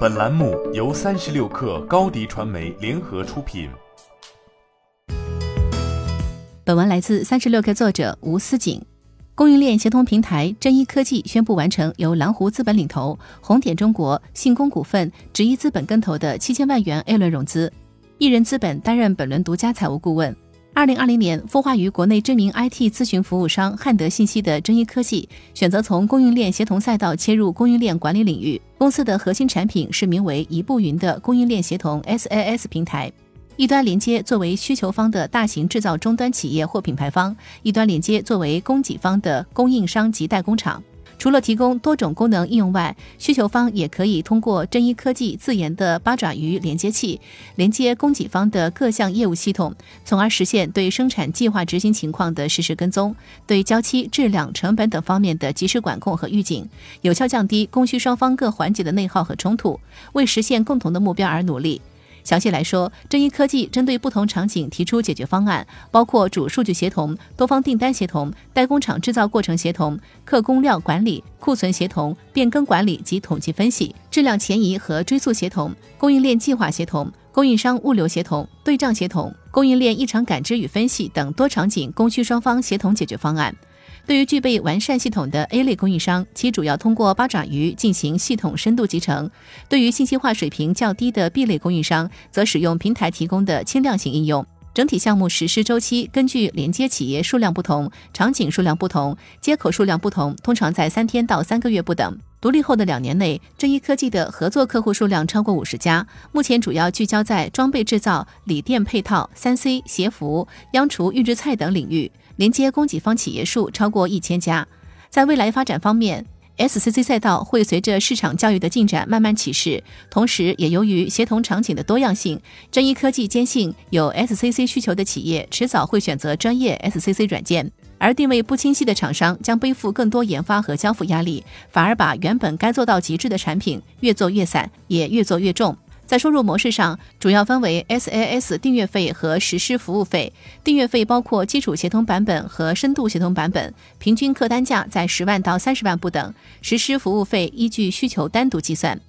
本栏目由三十六氪高低传媒联合出品。本文来自三十六氪作者吴思锦。供应链协同平台真一科技宣布完成由蓝湖资本领投、红点中国、信工股份、直一资本跟投的七千万元 A 轮融资，一人资本担任本轮独家财务顾问。二零二零年，孵化于国内知名 IT 咨询服务商汉德信息的真一科技，选择从供应链协同赛道切入供应链管理领域。公司的核心产品是名为一步云的供应链协同 SaaS 平台，一端连接作为需求方的大型制造终端企业或品牌方，一端连接作为供给方的供应商及代工厂。除了提供多种功能应用外，需求方也可以通过真一科技自研的八爪鱼连接器，连接供给方的各项业务系统，从而实现对生产计划执行情况的实时跟踪，对交期、质量、成本等方面的及时管控和预警，有效降低供需双方各环节的内耗和冲突，为实现共同的目标而努力。详细来说，真一科技针对不同场景提出解决方案，包括主数据协同、多方订单协同、代工厂制造过程协同、客工料管理、库存协同、变更管理及统计分析、质量前移和追溯协同、供应链计划协同、供应商物流协同、对账协同、供应链异常感知与分析等多场景供需双方协同解决方案。对于具备完善系统的 A 类供应商，其主要通过八爪鱼进行系统深度集成；对于信息化水平较低的 B 类供应商，则使用平台提供的轻量型应用。整体项目实施周期根据连接企业数量不同、场景数量不同、接口数量不同，通常在三天到三个月不等。独立后的两年内，真一科技的合作客户数量超过五十家，目前主要聚焦在装备制造、锂电配套、三 C 鞋服、央厨预制菜等领域。连接供给方企业数超过一千家。在未来发展方面，SCC 赛道会随着市场教育的进展慢慢起势，同时也由于协同场景的多样性，真一科技坚信有 SCC 需求的企业迟早会选择专业 SCC 软件，而定位不清晰的厂商将背负更多研发和交付压力，反而把原本该做到极致的产品越做越散，也越做越重。在收入模式上，主要分为 SaaS 订阅费和实施服务费。订阅费包括基础协同版本和深度协同版本，平均客单价在十万到三十万不等。实施服务费依据需求单独计算。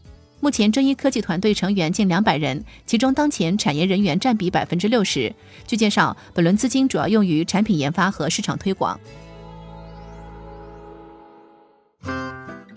目前，真一科技团队成员近两百人，其中当前产业人员占比百分之六十。据介绍，本轮资金主要用于产品研发和市场推广。